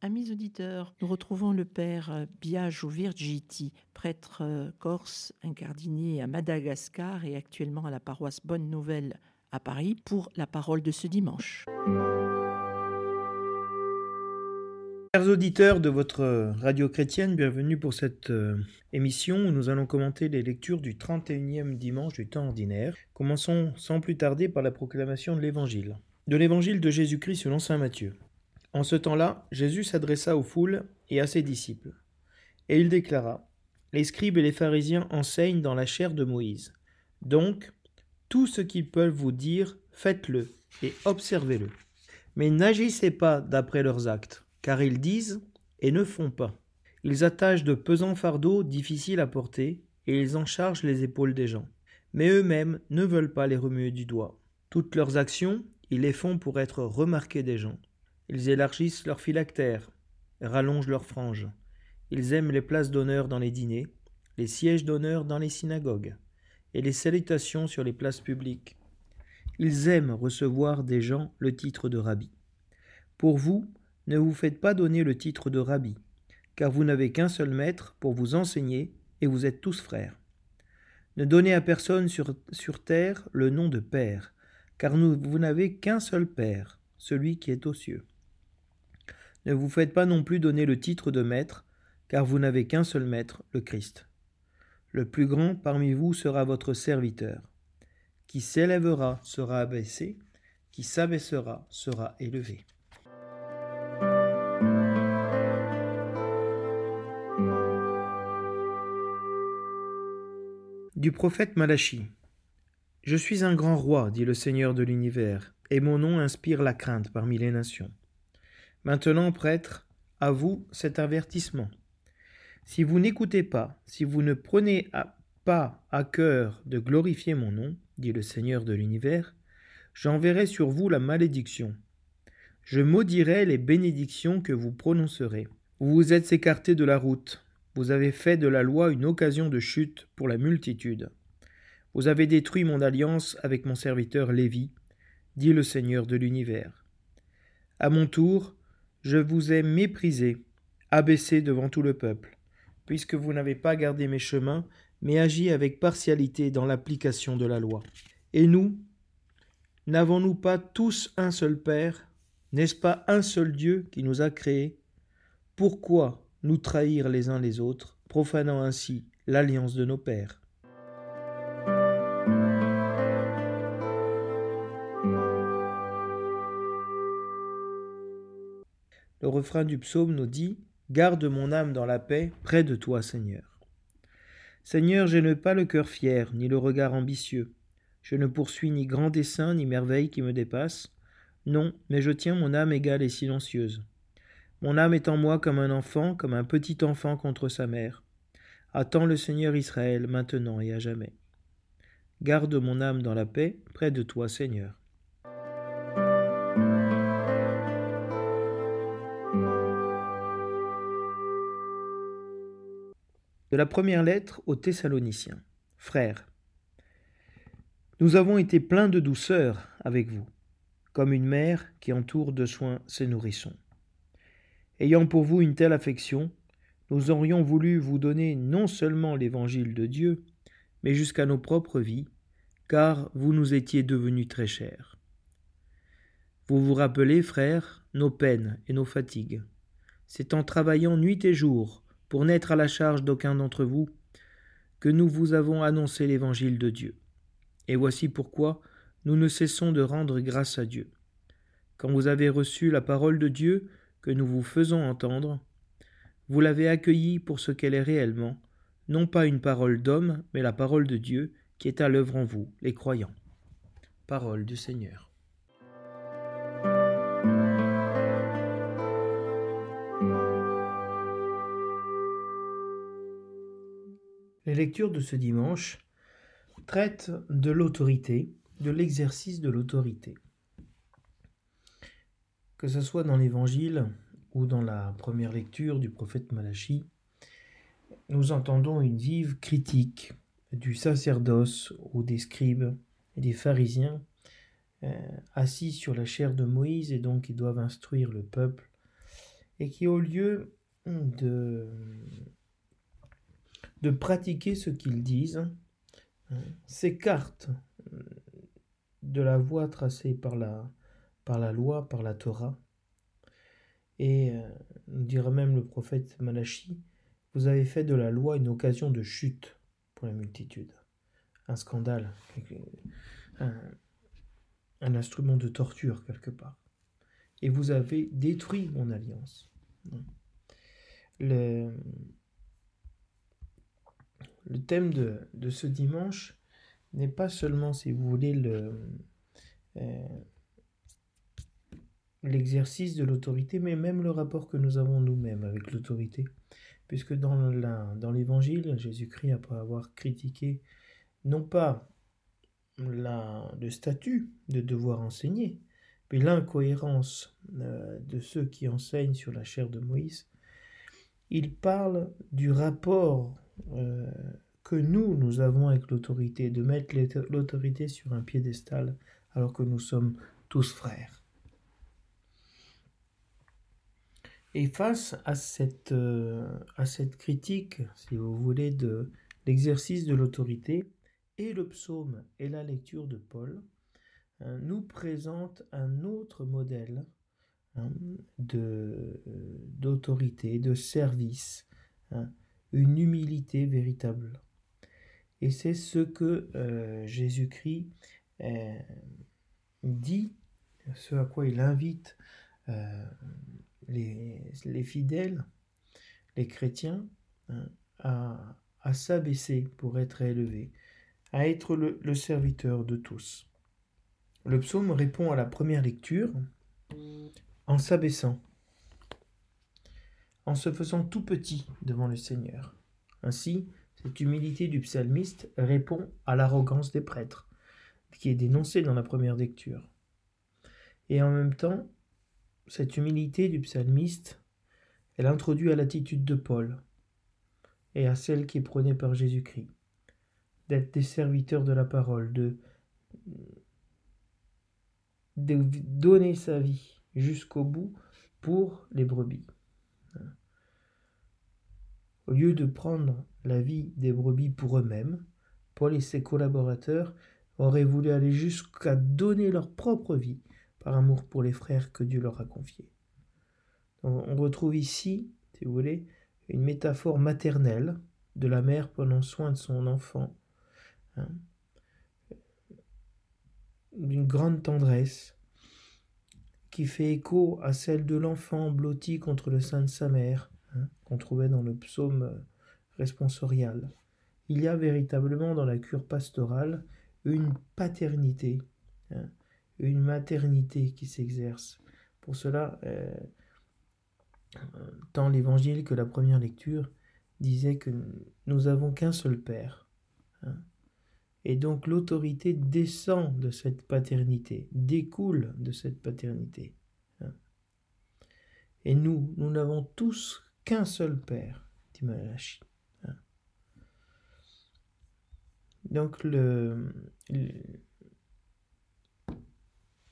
Amis auditeurs, nous retrouvons le père Biagio Virgiti, prêtre euh, corse incardinier à Madagascar et actuellement à la paroisse Bonne Nouvelle à Paris pour la parole de ce dimanche. Chers auditeurs de votre radio chrétienne, bienvenue pour cette euh, émission où nous allons commenter les lectures du 31e dimanche du temps ordinaire. Commençons sans plus tarder par la proclamation de l'évangile. De l'évangile de Jésus-Christ selon saint Matthieu. En ce temps-là, Jésus s'adressa aux foules et à ses disciples. Et il déclara Les scribes et les pharisiens enseignent dans la chair de Moïse. Donc, tout ce qu'ils peuvent vous dire, faites-le et observez-le. Mais n'agissez pas d'après leurs actes, car ils disent et ne font pas. Ils attachent de pesants fardeaux difficiles à porter, et ils en chargent les épaules des gens. Mais eux-mêmes ne veulent pas les remuer du doigt. Toutes leurs actions, ils les font pour être remarqués des gens. Ils élargissent leurs phylactères, rallongent leurs franges. Ils aiment les places d'honneur dans les dîners, les sièges d'honneur dans les synagogues, et les salutations sur les places publiques. Ils aiment recevoir des gens le titre de rabbi. Pour vous, ne vous faites pas donner le titre de rabbi, car vous n'avez qu'un seul maître pour vous enseigner, et vous êtes tous frères. Ne donnez à personne sur, sur terre le nom de Père, car vous n'avez qu'un seul Père, celui qui est aux cieux. Ne vous faites pas non plus donner le titre de maître, car vous n'avez qu'un seul maître, le Christ. Le plus grand parmi vous sera votre serviteur. Qui s'élèvera sera abaissé, qui s'abaissera sera élevé. Du prophète Malachi. Je suis un grand roi, dit le Seigneur de l'univers, et mon nom inspire la crainte parmi les nations. Maintenant, prêtre, à vous cet avertissement. Si vous n'écoutez pas, si vous ne prenez pas à cœur de glorifier mon nom, dit le Seigneur de l'univers, j'enverrai sur vous la malédiction. Je maudirai les bénédictions que vous prononcerez. Vous vous êtes écarté de la route, vous avez fait de la loi une occasion de chute pour la multitude. Vous avez détruit mon alliance avec mon serviteur Lévi, dit le Seigneur de l'univers. À mon tour, je vous ai méprisé, abaissé devant tout le peuple, puisque vous n'avez pas gardé mes chemins, mais agi avec partialité dans l'application de la loi. Et nous, n'avons-nous pas tous un seul Père? N'est-ce pas un seul Dieu qui nous a créés? Pourquoi nous trahir les uns les autres, profanant ainsi l'alliance de nos pères? Refrain du psaume nous dit Garde mon âme dans la paix, près de toi, Seigneur. Seigneur, je n'ai pas le cœur fier, ni le regard ambitieux. Je ne poursuis ni grand dessein, ni merveille qui me dépassent. Non, mais je tiens mon âme égale et silencieuse. Mon âme est en moi comme un enfant, comme un petit enfant contre sa mère. Attends le Seigneur Israël maintenant et à jamais. Garde mon âme dans la paix, près de toi, Seigneur. De la première lettre aux Thessaloniciens. Frères, nous avons été pleins de douceur avec vous, comme une mère qui entoure de soins ses nourrissons. Ayant pour vous une telle affection, nous aurions voulu vous donner non seulement l'évangile de Dieu, mais jusqu'à nos propres vies, car vous nous étiez devenus très chers. Vous vous rappelez, frères, nos peines et nos fatigues. C'est en travaillant nuit et jour pour n'être à la charge d'aucun d'entre vous, que nous vous avons annoncé l'évangile de Dieu. Et voici pourquoi nous ne cessons de rendre grâce à Dieu. Quand vous avez reçu la parole de Dieu que nous vous faisons entendre, vous l'avez accueillie pour ce qu'elle est réellement, non pas une parole d'homme, mais la parole de Dieu qui est à l'œuvre en vous, les croyants. Parole du Seigneur. Les lectures de ce dimanche traitent de l'autorité, de l'exercice de l'autorité. Que ce soit dans l'Évangile ou dans la première lecture du prophète Malachi, nous entendons une vive critique du sacerdoce ou des scribes et des pharisiens euh, assis sur la chair de Moïse et donc ils doivent instruire le peuple et qui, au lieu de, de pratiquer ce qu'ils disent, s'écartent de la voie tracée par la, par la loi, par la Torah. Et euh, dira même le prophète Malachi, vous avez fait de la loi une occasion de chute pour la multitude. Un scandale, un, un instrument de torture quelque part. Et vous avez détruit mon alliance. Le, le thème de, ce dimanche n'est pas seulement, si vous voulez, le, euh, l'exercice de l'autorité, mais même le rapport que nous avons nous-mêmes avec l'autorité. Puisque dans, dans l'évangile, Jésus-Christ, après avoir critiqué non pas la, le statut de devoir enseigner, mais l'incohérence euh, de ceux qui enseignent sur la chair de Moïse, il parle du rapport euh, que nous, nous avons avec l'autorité, de mettre l'autorité sur un piédestal alors que nous sommes tous frères. Et face à cette, euh, à cette critique, si vous voulez, de l'exercice de l'autorité, et le psaume et la lecture de Paul hein, nous présentent un autre modèle hein, d'autorité, de service, hein, une humilité véritable. Et c'est ce que euh, Jésus-Christ euh, dit, ce à quoi il invite euh, les, les, fidèles, les chrétiens, hein, à, s'abaisser pour être élevés, à être le, serviteur de tous. Le psaume répond à la première lecture en s'abaissant, en se faisant tout petit devant le Seigneur. Ainsi, cette humilité du psalmiste répond à l'arrogance des prêtres, qui est dénoncée dans la première lecture. Et en même temps, cette humilité du psalmiste, elle introduit à l'attitude de Paul et à celle qui est prônée par Jésus-Christ, d'être des serviteurs de la parole, de, de donner sa vie jusqu'au bout pour les brebis. Au lieu de prendre la vie des brebis pour eux-mêmes, Paul et ses collaborateurs auraient voulu aller jusqu'à donner leur propre vie par amour pour les frères que Dieu leur a confiés. On retrouve ici, si vous voulez, une métaphore maternelle de la mère prenant soin de son enfant, hein, d'une grande tendresse, qui fait écho à celle de l'enfant blotti contre le sein de sa mère, hein, qu'on trouvait dans le psaume responsorial. Il y a véritablement dans la cure pastorale une paternité, hein, une maternité qui s'exerce. Pour cela, euh, tant l'évangile que la première lecture disaient que nous avons qu'un seul Père. Hein. Et donc l'autorité descend de cette paternité, découle de cette paternité. Et nous, nous n'avons tous qu'un seul Père, dit Malachi. Hein. Donc le, les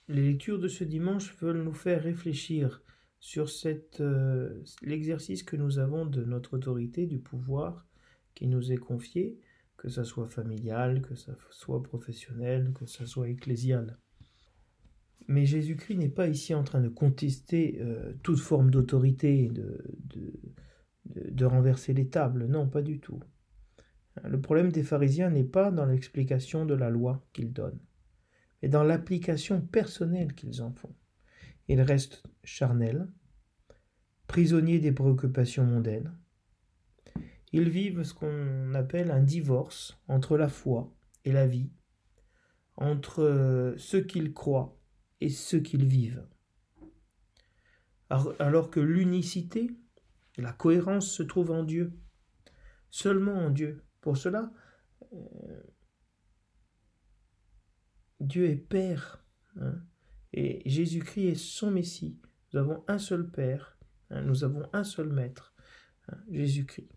lectures de ce dimanche veulent nous faire réfléchir sur euh, l'exercice que nous avons de notre autorité, du pouvoir qui nous est confié, que ça soit familial, que ça soit professionnel, que ça soit ecclésial. Mais Jésus-Christ n'est pas ici en train de contester euh, toute forme d'autorité, de, de, renverser les tables. Non, pas du tout. Le problème des pharisiens n'est pas dans l'explication de la loi qu'ils donnent, mais dans l'application personnelle qu'ils en font. Ils restent charnels, prisonniers des préoccupations mondaines. Ils vivent ce qu'on appelle un divorce entre la foi et la vie, entre ce qu'ils croient et ce qu'ils vivent. Alors que l'unicité, la cohérence se trouve en Dieu, seulement en Dieu. Pour cela, euh, Dieu est Père, hein, et Jésus-Christ est son Messie. Nous avons un seul Père, hein, nous avons un seul Maître, hein, Jésus-Christ.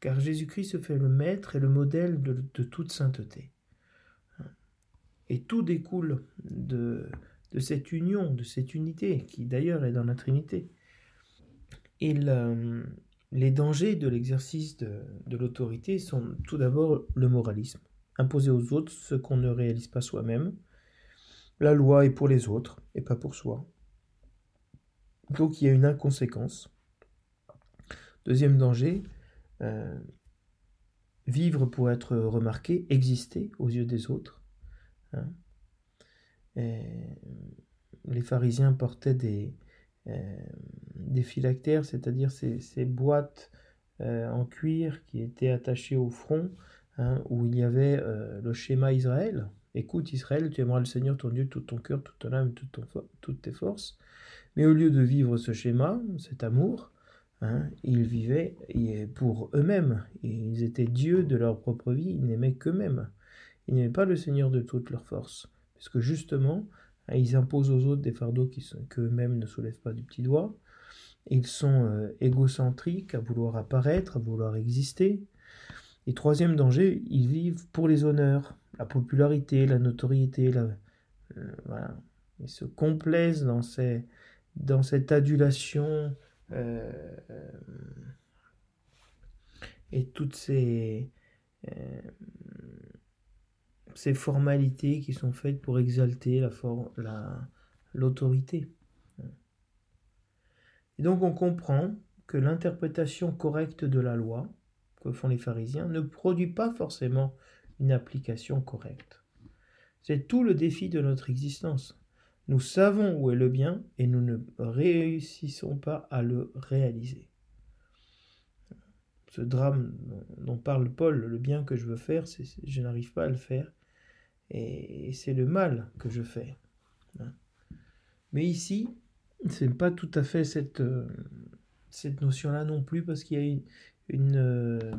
Car Jésus-Christ se fait le Maître et le modèle de, de toute sainteté. Et tout découle de, de cette union, de cette unité, qui d'ailleurs est dans la Trinité. Et les dangers de l'exercice de, l'autorité sont tout d'abord le moralisme, imposer aux autres ce qu'on ne réalise pas soi-même. La loi est pour les autres et pas pour soi. Donc il y a une inconséquence. Deuxième danger, euh, vivre pour être remarqué, exister aux yeux des autres. Hein. Les pharisiens portaient des, euh, des phylactères, c'est-à-dire ces, boîtes euh, en cuir qui étaient attachées au front, hein, où il y avait le schéma Israël. Écoute Israël, tu aimeras le Seigneur ton Dieu tout ton cœur, toute ton âme, toutes tes forces. Mais au lieu de vivre ce schéma, cet amour, hein, ils vivaient pour eux-mêmes. Ils étaient dieux de leur propre vie, ils n'aimaient qu'eux-mêmes. Ils n'aimaient pas le Seigneur de toutes leurs forces. Parce que justement, hein, ils imposent aux autres des fardeaux qu'eux-mêmes ne soulèvent pas du petit doigt. Ils sont euh, égocentriques, à vouloir apparaître, à vouloir exister. Et troisième danger, ils vivent pour les honneurs, la popularité, la notoriété, euh. Ils se complaisent dans cette adulation euh, et toutes ces, ces formalités qui sont faites pour exalter la, l'autorité. Et donc on comprend que l'interprétation correcte de la loi que font les pharisiens ne produit pas forcément une application correcte. C'est tout le défi de notre existence. Nous savons où est le bien et nous ne réussissons pas à le réaliser. Ce drame dont parle Paul, le bien que je veux faire, je n'arrive pas à le faire et c'est le mal que je fais. Mais ici, ce n'est pas tout à fait cette, cette notion-là non plus parce qu'il y a une, une euh,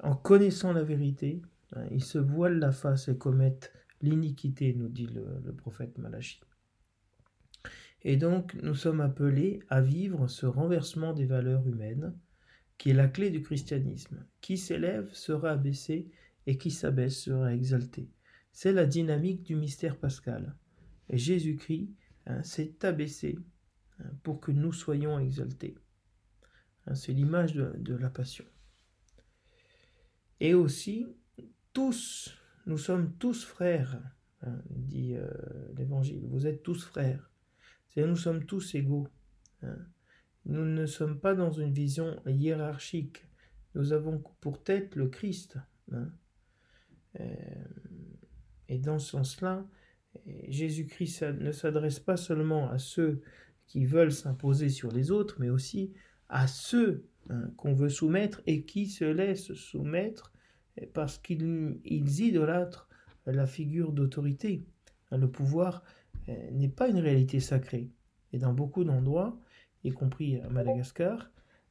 en connaissant la vérité, hein, ils se voilent la face et commettent l'iniquité, nous dit le, prophète Malachi. Et donc, nous sommes appelés à vivre ce renversement des valeurs humaines, qui est la clé du christianisme. Qui s'élève sera abaissé, et qui s'abaisse sera exalté. C'est la dynamique du mystère pascal. Jésus-Christ hein, s'est abaissé hein, pour que nous soyons exaltés. Hein, c'est l'image de, la passion. Et aussi, tous nous sommes tous frères, dit euh, l'Évangile. Vous êtes tous frères. Nous sommes tous égaux. Nous ne sommes pas dans une vision hiérarchique. Nous avons pour tête le Christ. Euh, et dans ce sens-là, Jésus-Christ ne s'adresse pas seulement à ceux qui veulent s'imposer sur les autres, mais aussi à ceux qu'on veut soumettre et qui se laissent soumettre parce qu'ils idolâtrent la figure d'autorité. Le pouvoir euh, n'est pas une réalité sacrée. Et dans beaucoup d'endroits, y compris à Madagascar,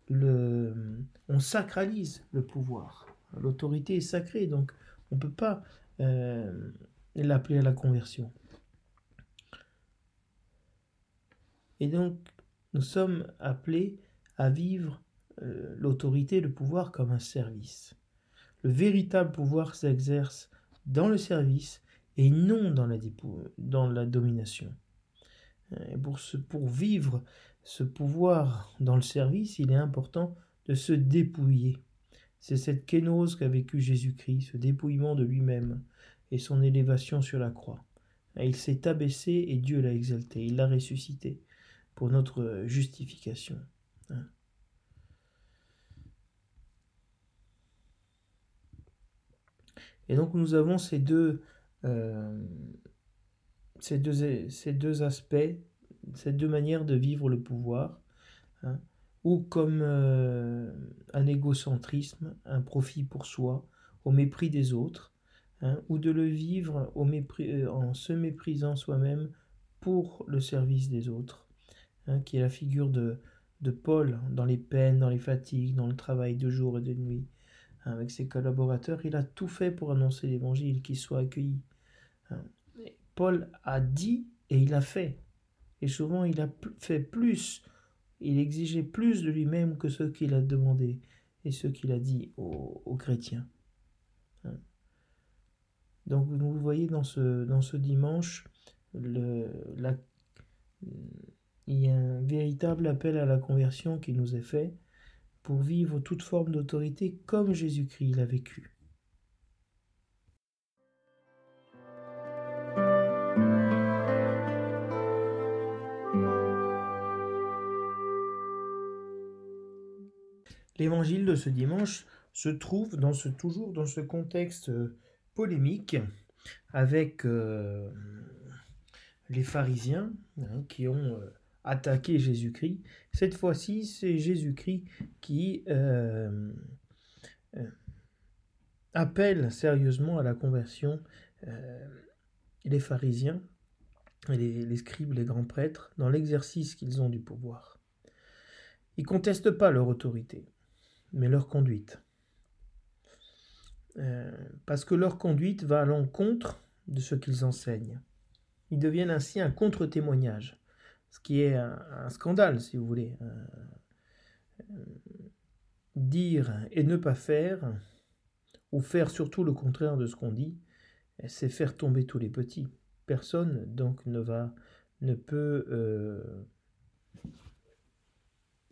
on sacralise le pouvoir. L'autorité est sacrée, donc on ne peut pas euh, l'appeler à la conversion. Et donc, nous sommes appelés à vivre euh, l'autorité, le pouvoir comme un service. Le véritable pouvoir s'exerce dans le service et non dans la, dans la domination. Pour, pour vivre ce pouvoir dans le service, il est important de se dépouiller. C'est cette kénose qu'a vécu Jésus-Christ, ce dépouillement de lui-même et son élévation sur la croix. il s'est abaissé et Dieu l'a exalté, il l'a ressuscité pour notre justification. Hein. Et donc nous avons ces deux, euh, ces deux, ces deux aspects, ces deux manières de vivre le pouvoir, hein, ou comme euh, un égocentrisme, un profit pour soi, au mépris des autres, hein, ou de le vivre au mépris, euh, en se méprisant soi-même pour le service des autres, hein, qui est la figure de, de Paul dans les peines, dans les fatigues, dans le travail de jour et de nuit, avec ses collaborateurs, il a tout fait pour annoncer l'évangile, qu'il soit accueilli. Hein. Paul a dit et il a fait. Et souvent, il a fait plus, il exigeait plus de lui-même que ce qu'il a demandé et ce qu'il a dit aux, chrétiens. Hein. Donc, vous voyez dans ce, dans ce dimanche il y a un véritable appel à la conversion qui nous est fait pour vivre toute forme d'autorité comme Jésus-Christ l'a vécu. L'évangile de ce dimanche se trouve dans ce, toujours dans ce contexte polémique avec euh, les pharisiens hein, qui ont euh, attaqué Jésus-Christ. Cette fois-ci, c'est Jésus-Christ qui euh, appelle sérieusement à la conversion les pharisiens, les, les scribes, les grands prêtres, dans l'exercice qu'ils ont du pouvoir. Ils ne contestent pas leur autorité, mais leur conduite. Euh, parce que leur conduite va à l'encontre de ce qu'ils enseignent. Ils deviennent ainsi un contre-témoignage, ce qui est un, scandale, si vous voulez. Euh, dire et ne pas faire, ou faire surtout le contraire de ce qu'on dit, c'est faire tomber tous les petits. Personne donc ne va, ne peut euh,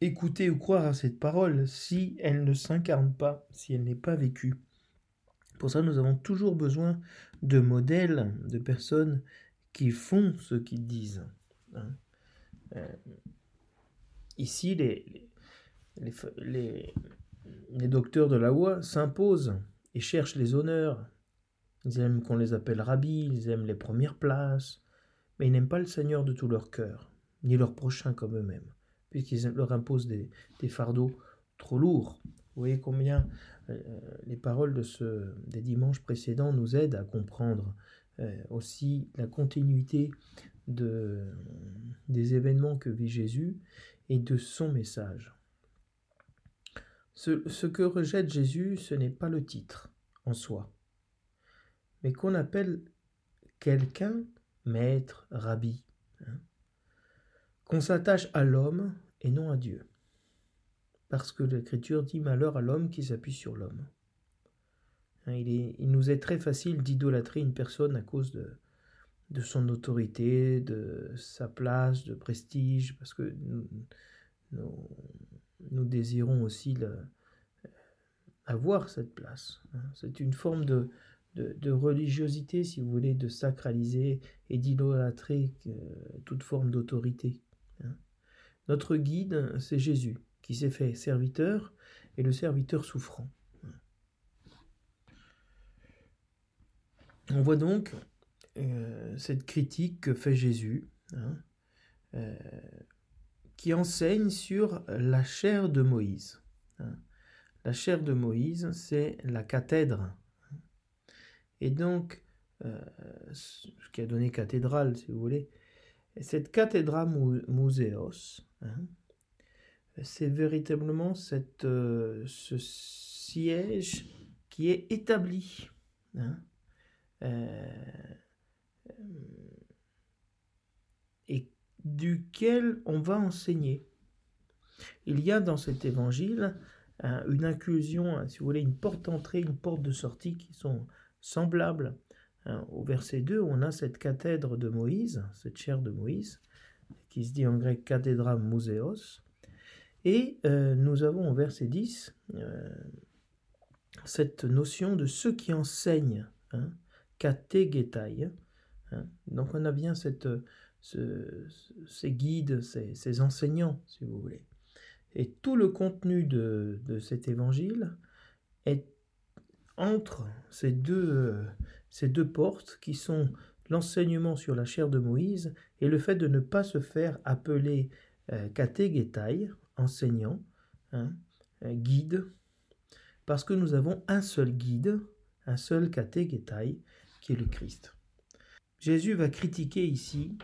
écouter ou croire à cette parole si elle ne s'incarne pas, si elle n'est pas vécue. Pour ça, nous avons toujours besoin de modèles, de personnes qui font ce qu'ils disent. Hein. Euh, ici, les, docteurs de la loi s'imposent et cherchent les honneurs. Ils aiment qu'on les appelle rabbis, ils aiment les premières places, mais ils n'aiment pas le Seigneur de tout leur cœur, ni leur prochain comme eux-mêmes, puisqu'ils leur imposent des, fardeaux trop lourds. Vous voyez combien euh, les paroles de ce, des dimanches précédents nous aident à comprendre euh, aussi la continuité de, des événements que vit Jésus et de son message. Ce, ce que rejette Jésus, ce n'est pas le titre en soi, mais qu'on appelle quelqu'un maître, rabbi, hein, qu'on s'attache à l'homme et non à Dieu parce que l'Écriture dit malheur à l'homme qui s'appuie sur l'homme. Hein, il, nous est très facile d'idolâtrer une personne à cause de, son autorité, de sa place, de prestige, parce que nous, désirons aussi avoir cette place. Hein. C'est une forme de, de, de, religiosité, si vous voulez, de sacraliser et d'idolâtrer euh, toute forme d'autorité. Hein. Notre guide, c'est Jésus qui s'est fait serviteur et le serviteur souffrant. On voit donc euh, cette critique que fait Jésus, hein, euh, qui enseigne sur la chair de Moïse. Hein. La chair de Moïse, c'est la cathèdre. Et donc, euh, ce qui a donné cathédrale, si vous voulez, cette cathédra muséos, hein, c'est véritablement euh, ce siège qui est établi hein, euh, et duquel on va enseigner. Il y a dans cet évangile une inclusion, hein, si vous voulez, une porte d'entrée, une porte de sortie qui sont semblables. Hein. au verset 2, on a cette cathèdre de Moïse, cette chaire de Moïse, qui se dit en grec cathédra muséos, et euh, nous avons au verset 10 euh, cette notion de ceux qui enseignent, hein. Hein. Donc on a bien ces guides, ces, enseignants, si vous voulez. Et tout le contenu de, cet évangile est entre ces deux, ces deux portes qui sont l'enseignement sur la chair de Moïse et le fait de ne pas se faire appeler euh, enseignant, hein, guide, parce que nous avons un seul guide, un seul catégetai, qui est le Christ. Jésus va critiquer ici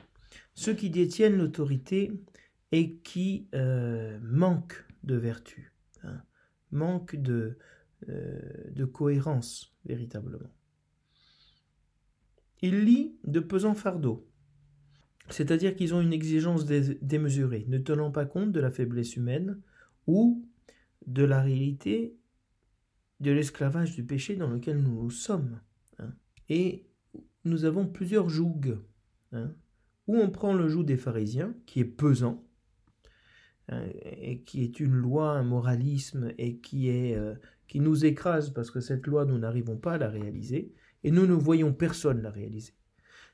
ceux qui détiennent l'autorité et qui euh, manquent de vertu, hein, manquent euh, de cohérence véritablement. Il lit de pesants fardeaux, c'est-à-dire qu'ils ont une exigence démesurée, ne tenant pas compte de la faiblesse humaine ou de la réalité de l'esclavage du péché dans lequel nous sommes. Hein. Et nous avons plusieurs jougs. Hein. On prend le joug des pharisiens, qui est pesant, hein, et qui est une loi, un moralisme, et euh, qui nous écrase parce que cette loi, nous n'arrivons pas à la réaliser, et nous ne voyons personne la réaliser.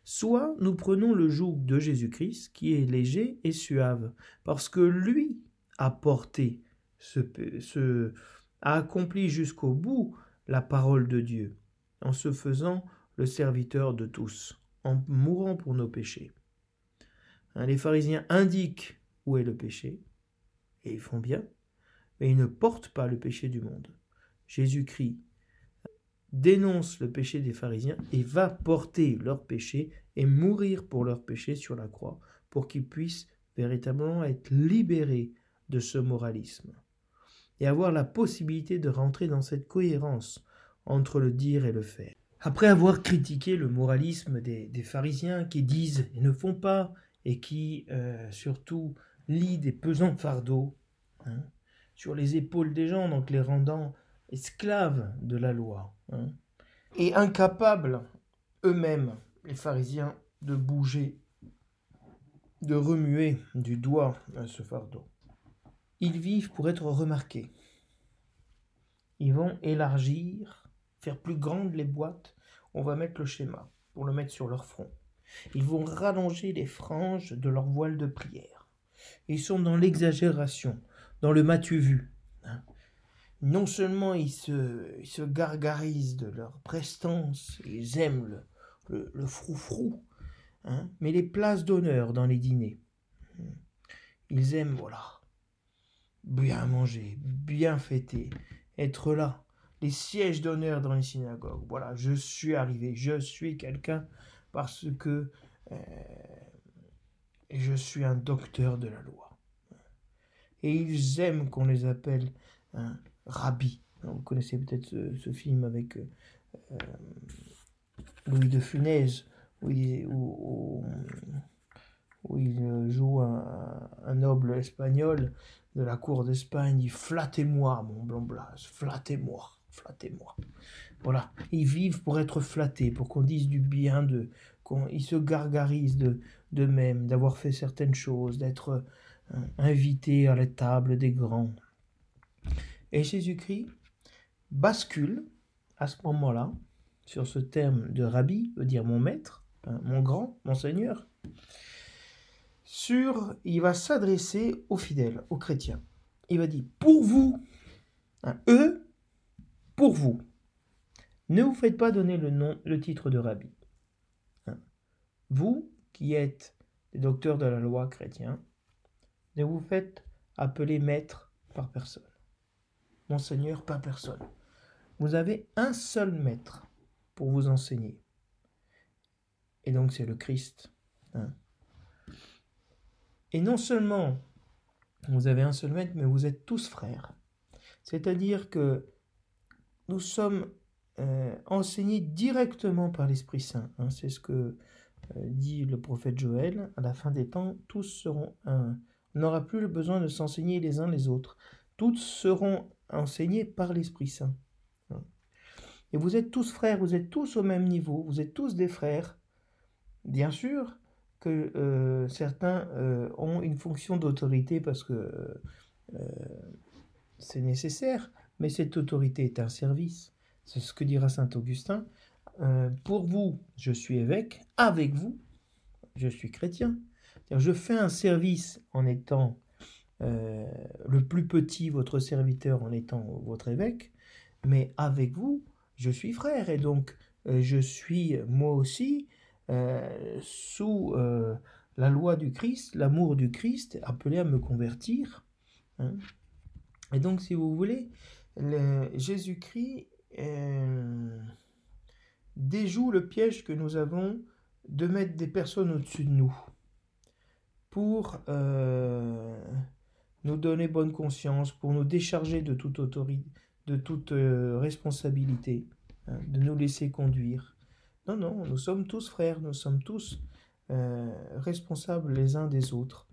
Soit nous prenons le joug de Jésus-Christ, qui est léger et suave, parce que lui a porté ce, a accompli jusqu'au bout la parole de Dieu, en se faisant le serviteur de tous, en mourant pour nos péchés. Hein, les pharisiens indiquent où est le péché, et ils font bien, mais ils ne portent pas le péché du monde. Jésus-Christ dénonce le péché des pharisiens et va porter leur péché et mourir pour leur péché sur la croix, pour qu'ils puissent véritablement être libérés de ce moralisme et avoir la possibilité de rentrer dans cette cohérence entre le dire et le faire. Après avoir critiqué le moralisme des, pharisiens qui disent et ne font pas, et qui euh, surtout lient des pesants fardeaux hein, sur les épaules des gens, donc les rendant esclaves de la loi, et incapables eux-mêmes, les pharisiens, de bouger, de remuer du doigt ce fardeau. Ils vivent pour être remarqués. Ils vont élargir, faire plus grandes les boîtes. On va mettre le schéma pour le mettre sur leur front. Ils vont rallonger les franges de leur voile de prière. Ils sont dans l'exagération, dans le matu vu. Hein. Non seulement ils se, se, gargarisent de leur prestance, ils aiment le, le, froufrou, hein, mais les places d'honneur dans les dîners. Ils aiment, voilà, bien manger, bien fêter, être là, les sièges d'honneur dans les synagogues. Voilà, je suis arrivé, je suis quelqu'un parce que euh, je suis un docteur de la loi. Et ils aiment qu'on les appelle un rabbi. Vous connaissez peut-être ce, film avec euh, Louis de Funès, où il joue un, noble espagnol de la cour d'Espagne, il dit flattez-moi, mon blanc blas, flattez-moi, flattez-moi. Voilà, ils vivent pour être flattés, pour qu'on dise du bien d'eux, qu'ils se gargarisent de d'eux-mêmes, d'avoir fait certaines choses, d'être euh, invités à la table des grands. Et Jésus-Christ bascule à ce moment-là sur ce terme de rabbi, veut dire mon maître, hein, mon grand, mon seigneur sur, il va s'adresser aux fidèles, aux chrétiens. Il va dire, pour vous, hein, eux, pour vous, ne vous faites pas donner le nom, le titre de rabbi. Hein. Vous qui êtes des docteurs de la loi chrétien, ne vous faites appeler maître par personne. Monseigneur par personne. Vous avez un seul maître pour vous enseigner. Et donc c'est le Christ. Hein. Et non seulement vous avez un seul maître, mais vous êtes tous frères. C'est-à-dire que nous sommes euh, enseignés directement par l'Esprit Saint. Hein. C'est ce que euh, dit le prophète Joël. À la fin des temps, tous seront un. On n'aura plus le besoin de s'enseigner les uns les autres. Tous seront enseignés par l'Esprit Saint. Et vous êtes tous frères, vous êtes tous au même niveau, vous êtes tous des frères. Bien sûr, que euh, certains euh, ont une fonction d'autorité parce que euh, c'est nécessaire, mais cette autorité est un service. C'est ce que dira saint Augustin. pour vous, je suis évêque, avec vous, je suis chrétien. Je fais un service en étant le plus petit, votre serviteur, en étant votre évêque, mais avec vous, je suis frère, et donc je suis moi aussi euh, sous euh, la loi du Christ, l'amour du Christ, appelé à me convertir. Hein. Et donc, si vous voulez, Jésus-Christ euh, déjoue le piège que nous avons de mettre des personnes au-dessus de nous pour nous donner bonne conscience, pour nous décharger de toute autorité, de toute responsabilité, hein, de nous laisser conduire. Non, non, nous sommes tous frères, nous sommes tous euh, responsables les uns des autres,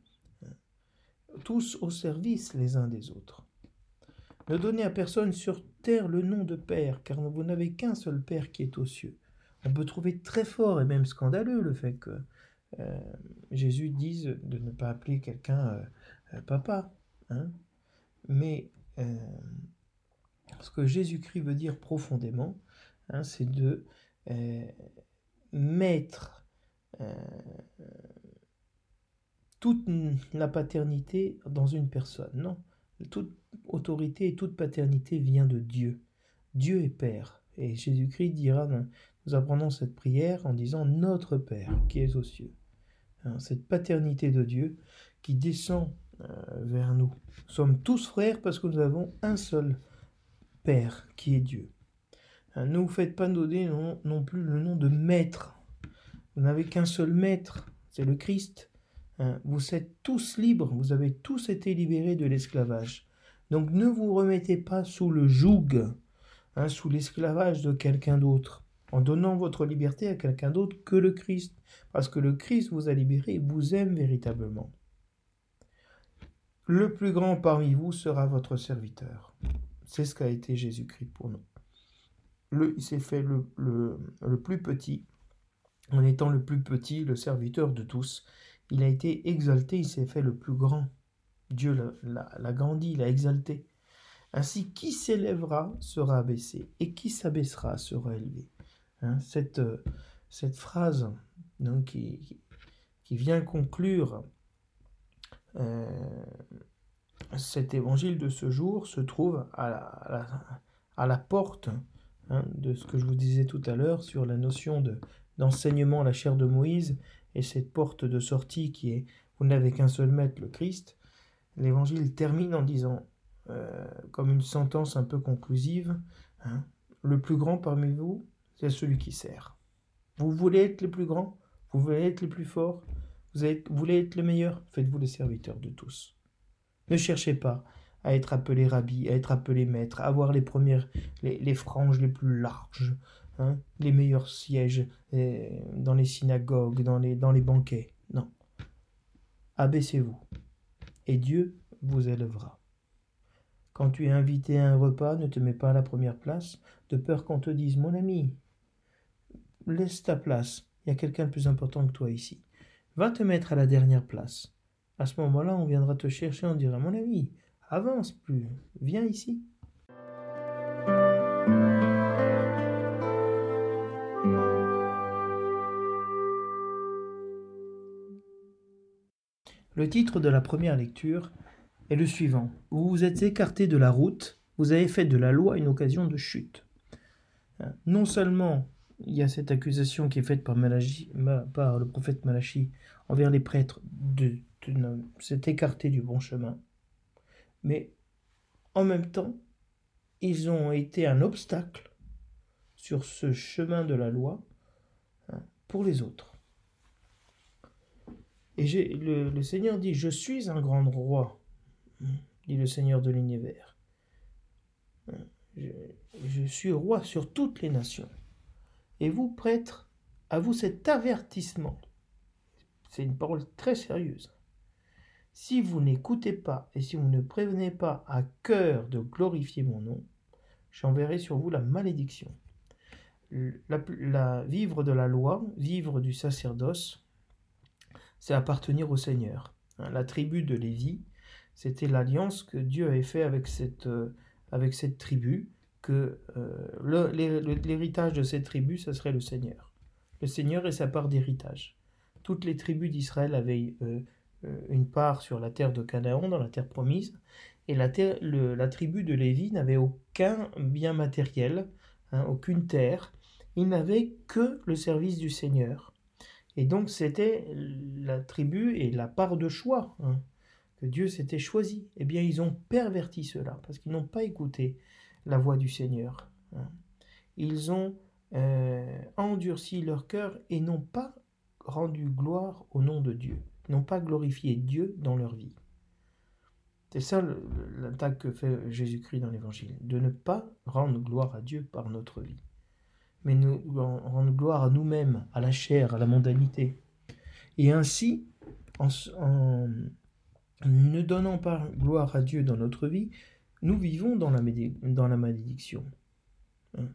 tous au service les uns des autres. Ne donnez à personne sur terre le nom de Père, car vous n'avez qu'un seul Père qui est aux cieux. On peut trouver très fort et même scandaleux le fait que Jésus dise de ne pas appeler quelqu'un papa. Hein Mais ce que Jésus-Christ veut dire profondément, hein, c'est de mettre toute la paternité dans une personne. Non, toute autorité et toute paternité vient de Dieu. Dieu est Père. Et Jésus-Christ dira, nous apprenons cette prière en disant Notre Père qui est aux cieux. Hein, cette paternité de Dieu qui descend euh, vers nous. Nous sommes tous frères parce que nous avons un seul Père qui est Dieu. Hein, ne vous faites pas donner non, non plus le nom de maître. Vous n'avez qu'un seul maître, c'est le Christ. Hein, vous êtes tous libres, vous avez tous été libérés de l'esclavage. Donc ne vous remettez pas sous le joug, hein, sous l'esclavage de quelqu'un d'autre, en donnant votre liberté à quelqu'un d'autre que le Christ, parce que le Christ vous a libéré et vous aime véritablement. Le plus grand parmi vous sera votre serviteur. C'est ce qu'a été Jésus-Christ pour nous. Le, il s'est fait le, le plus petit, en étant le plus petit, le serviteur de tous, il a été exalté, il s'est fait le plus grand. Dieu l'a grandi, l'a exalté. Ainsi, qui s'élèvera sera abaissé, et qui s'abaissera sera élevé. Hein, cette, euh, cette phrase donc, qui, qui, vient conclure euh, cet évangile de ce jour se trouve à la, porte hein, de ce que je vous disais tout à l'heure sur la notion d'enseignement à la chair de Moïse et cette porte de sortie qui est Vous n'avez qu'un seul maître, le Christ, l'évangile termine en disant, euh, comme une sentence un peu conclusive, hein, Le plus grand parmi vous, c'est celui qui sert. Vous voulez être le plus grand Vous voulez être le plus fort vous, voulez être le meilleur? Faites-vous le serviteur de tous. Ne cherchez pas à être appelé rabbi, à être appelé maître, à avoir les premières, les franges les plus larges, Hein, les meilleurs sièges euh, dans les synagogues, dans les, dans les banquets. Non. Abaissez-vous, et Dieu vous élèvera. Quand tu es invité à un repas, ne te mets pas à la première place, de peur qu'on te dise Mon ami, laisse ta place, il y a quelqu'un de plus important que toi ici. Va te mettre à la dernière place. À ce moment-là, on viendra te chercher, on dira Mon ami, avance plus, viens ici. Le titre de la première lecture est le suivant. Vous vous êtes écarté de la route, vous avez fait de la loi une occasion de chute. Hein, non seulement il y a cette accusation qui est faite par, par le prophète Malachi envers les prêtres de, s'être écarté du bon chemin, mais en même temps, ils ont été un obstacle sur ce chemin de la loi hein, pour les autres. Et le, Seigneur dit, je suis un grand roi, dit le Seigneur de l'univers. Je, je suis roi sur toutes les nations. Et vous, prêtres, à vous cet avertissement. C'est une parole très sérieuse. Si vous n'écoutez pas et si vous ne prévenez pas à cœur de glorifier mon nom, j'enverrai sur vous la malédiction. la, vivre de la loi, vivre du sacerdoce, c'est appartenir au Seigneur. Hein, la tribu de Lévi, c'était l'alliance que Dieu avait fait avec cette, euh, avec cette tribu, que euh, l'héritage de cette tribu, ce serait le Seigneur. Le Seigneur et sa part d'héritage. Toutes les tribus d'Israël avaient euh, une part sur la terre de Canaan, dans la terre promise, et la, la tribu de Lévi n'avait aucun bien matériel, hein, aucune terre, il n'avait que le service du Seigneur. Et donc c'était la tribu et la part de choix hein, que Dieu s'était choisi. Eh bien, ils ont perverti cela parce qu'ils n'ont pas écouté la voix du Seigneur. Hein. Ils ont euh, endurci leur cœur et n'ont pas rendu gloire au nom de Dieu, n'ont pas glorifié Dieu dans leur vie. C'est ça l'attaque que fait Jésus-Christ dans l'Évangile, de ne pas rendre gloire à Dieu par notre vie mais nous rendre gloire à nous-mêmes, à la chair, à la mondanité. Et ainsi, en, ne donnant pas gloire à Dieu dans notre vie, nous vivons dans la, malédiction. Hein.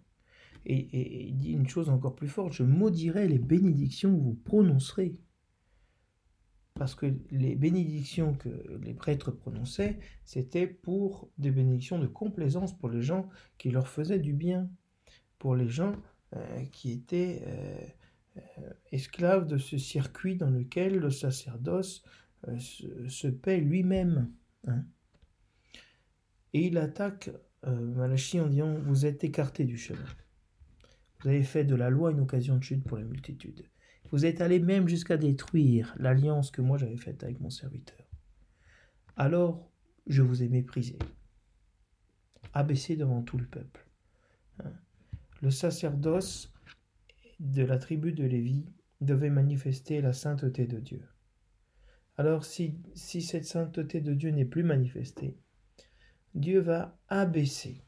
Et, il dit une chose encore plus forte, je maudirai les bénédictions que vous prononcerez. parce que les bénédictions que les prêtres prononçaient, c'était pour des bénédictions de complaisance pour les gens qui leur faisaient du bien, pour les gens euh, qui étaient euh, euh, esclaves de ce circuit dans lequel le sacerdoce se, paie lui-même. Hein. Et il attaque Malachie en disant Vous êtes écartés du chemin. Vous avez fait de la loi une occasion de chute pour la multitude. Vous êtes allé même jusqu'à détruire l'alliance que moi j'avais faite avec mon serviteur. Alors je vous ai méprisé, abaissé devant tout le peuple. Hein. Le sacerdoce de la tribu de Lévi devait manifester la sainteté de Dieu. Alors si, si cette sainteté de Dieu n'est plus manifestée, Dieu va abaisser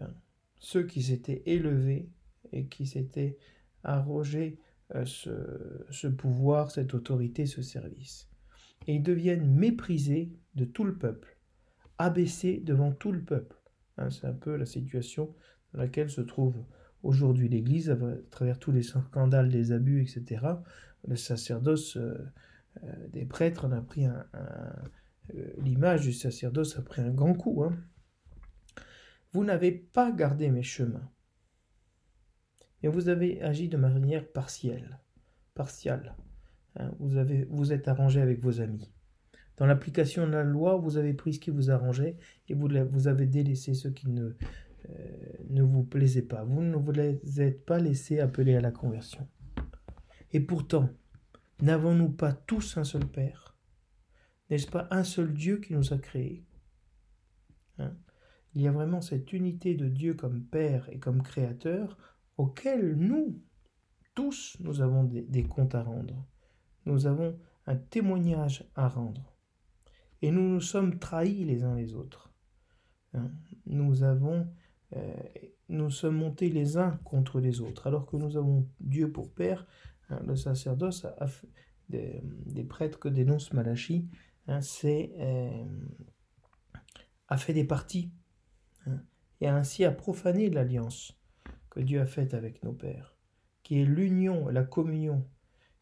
hein, ceux qui s'étaient élevés et qui s'étaient arrogés euh, ce, pouvoir, cette autorité, ce service. Et ils deviennent méprisés de tout le peuple, abaissés devant tout le peuple. Hein, c'est un peu la situation dans laquelle se trouve aujourd'hui l'Église, à travers tous les scandales, des abus, etc. Le sacerdoce euh, euh, des prêtres a pris l'image du sacerdoce a pris un grand coup. Hein. Vous n'avez pas gardé mes chemins et vous avez agi de manière partielle, partiale. Hein, vous, avez, vous êtes arrangé avec vos amis. Dans l'application de la loi, vous avez pris ce qui vous arrangeait et vous, avez délaissé ce qui ne, euh, ne vous plaisait pas. Vous ne vous êtes pas laissé appeler à la conversion. Et pourtant, n'avons-nous pas tous un seul Père? N'est-ce pas un seul Dieu qui nous a créés? Hein? Il y a vraiment cette unité de Dieu comme Père et comme Créateur auquel nous, tous, nous avons des, comptes à rendre. Nous avons un témoignage à rendre. Et nous nous sommes trahis les uns les autres. Hein? Nous avons, euh, nous sommes montés les uns contre les autres, alors que nous avons Dieu pour Père. Hein, le sacerdoce des, prêtres que dénonce Malachi, hein, euh, a fait des partis et ainsi a profané l'alliance que Dieu a faite avec nos pères, qui est l'union, la communion.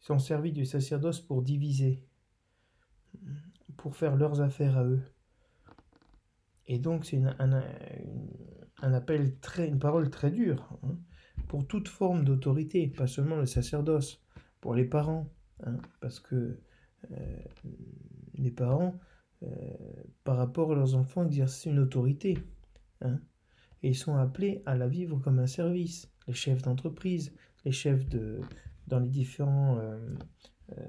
Ils sont servis du sacerdoce pour diviser, pour faire leurs affaires à eux. Et donc c'est un, appel très, une parole très dure hein, pour toute forme d'autorité, pas seulement le sacerdoce, pour les parents, hein, parce que euh, les parents, euh, par rapport à leurs enfants, exercent une autorité. Hein et ils sont appelés à la vivre comme un service. Les chefs d'entreprise, les chefs de, dans les différents euh, euh,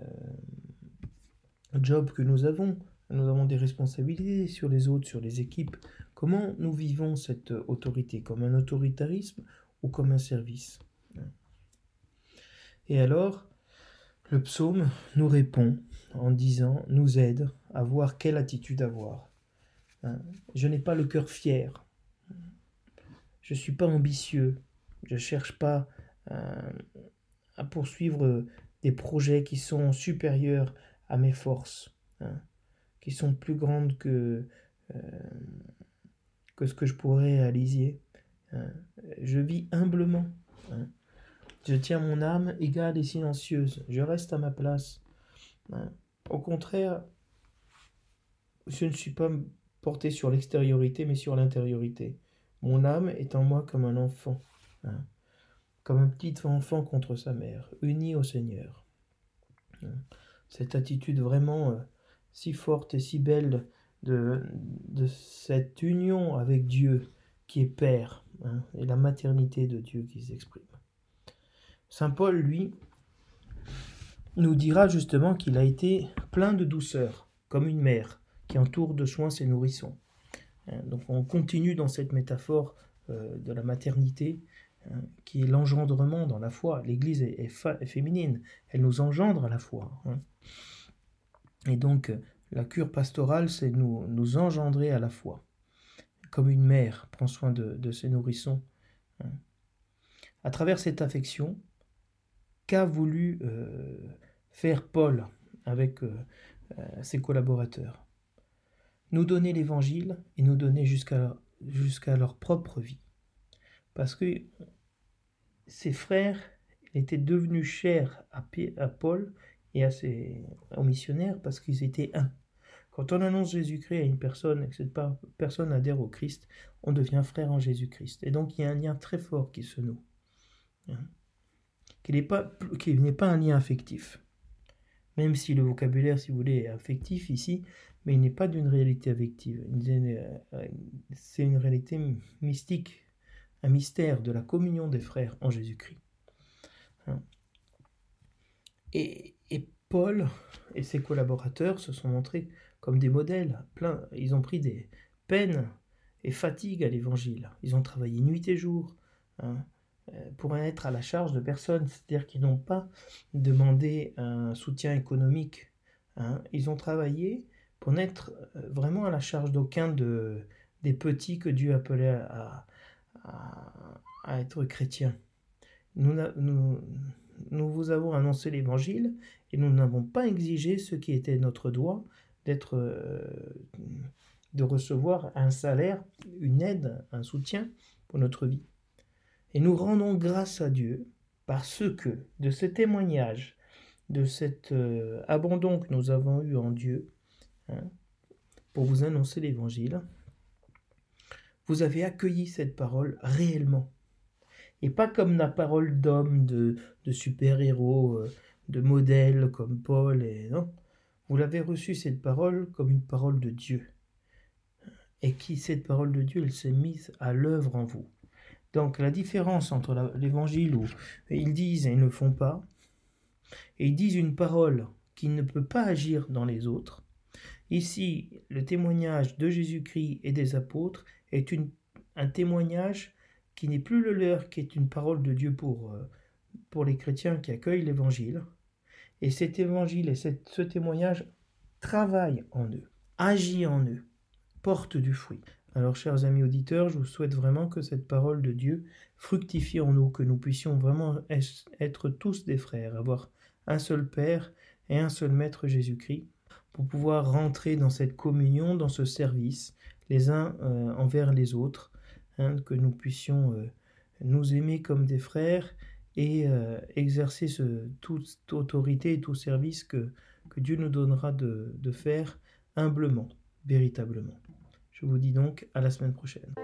jobs que nous avons, nous avons des responsabilités sur les autres, sur les équipes. Comment nous vivons cette autorité? Comme un autoritarisme ou comme un service? Et alors, le psaume nous répond en disant, nous aide à voir quelle attitude avoir. Je n'ai pas le cœur fier, je ne suis pas ambitieux. Je ne cherche pas euh, à poursuivre des projets qui sont supérieurs à mes forces, hein, qui sont plus grandes que, euh, que ce que je pourrais réaliser. Hein. Je vis humblement. Hein. Je tiens mon âme égale et silencieuse. Je reste à ma place. Au contraire, je ne suis pas porté sur l'extériorité, mais sur l'intériorité. Mon âme est en moi comme un enfant, hein, comme un petit enfant contre sa mère, uni au Seigneur. Hein. Cette attitude vraiment euh, si forte et si belle de, cette union avec Dieu qui est Père, hein, et la maternité de Dieu qui s'exprime. Saint Paul, lui, nous dira justement qu'il a été plein de douceur, comme une mère qui entoure de soins ses nourrissons. Hein, donc on continue dans cette métaphore euh, de la maternité hein, qui est l'engendrement dans la foi. L'Église est, féminine, elle nous engendre à la foi. Hein. Et donc la cure pastorale, c'est nous, engendrer à la foi, comme une mère prend soin de, ses nourrissons. À travers cette affection, qu'a voulu euh, faire Paul avec euh, ses collaborateurs? Nous donner l'évangile et nous donner jusqu'à leur propre vie. Parce que ses frères étaient devenus chers à, à Paul, et à ses, aux missionnaires parce qu'ils étaient un. Quand on annonce Jésus-Christ à une personne et que cette personne adhère au Christ, on devient frère en Jésus-Christ. Et donc il y a un lien très fort qui se noue. Hein. Qui n'est pas, pas un lien affectif. Même si le vocabulaire, si vous voulez, est affectif ici, mais il n'est pas d'une réalité affective. Euh, c'est une réalité mystique, un mystère de la communion des frères en Jésus-Christ. Hein. Et, Paul et ses collaborateurs se sont montrés comme des modèles. Plein, ils ont pris des peines et fatigues à l'évangile. Ils ont travaillé nuit et jour hein, euh, pour être à la charge de personne, c'est-à-dire qu'ils n'ont pas demandé un soutien économique. Hein. Ils ont travaillé pour n'être euh, vraiment à la charge d'aucun de, des petits que Dieu appelait à, être chrétiens. Nous vous avons annoncé l'évangile et nous n'avons pas exigé ce qui était notre droit d'être euh, de recevoir un salaire, une aide, un soutien pour notre vie. Et nous rendons grâce à Dieu parce que de ce témoignage, de cet euh, abandon que nous avons eu en Dieu, hein, pour vous annoncer l'évangile, vous avez accueilli cette parole réellement. Et pas comme la parole d'homme, de, de super-héros, euh, de modèles comme Paul, et non. Vous l'avez reçu cette parole comme une parole de Dieu. Et qui, cette parole de Dieu, elle s'est mise à l'œuvre en vous. Donc la différence entre l'évangile où ils disent et ils ne font pas, et ils disent une parole qui ne peut pas agir dans les autres. Ici, le témoignage de Jésus-Christ et des apôtres est un témoignage qui n'est plus le leur, qui est une parole de Dieu pour, euh, pour les chrétiens qui accueillent l'évangile, et cet évangile et ce témoignage travaillent en eux, agit en eux, porte du fruit. Alors, chers amis auditeurs, je vous souhaite vraiment que cette parole de Dieu fructifie en nous, que nous puissions vraiment être tous des frères, avoir un seul Père et un seul Maître Jésus-Christ, pour pouvoir rentrer dans cette communion, dans ce service, les uns euh, envers les autres, hein, que nous puissions euh, nous aimer comme des frères et euh, exercer ce, toute autorité et tout service que, Dieu nous donnera de faire humblement, véritablement. Je vous dis donc à la semaine prochaine.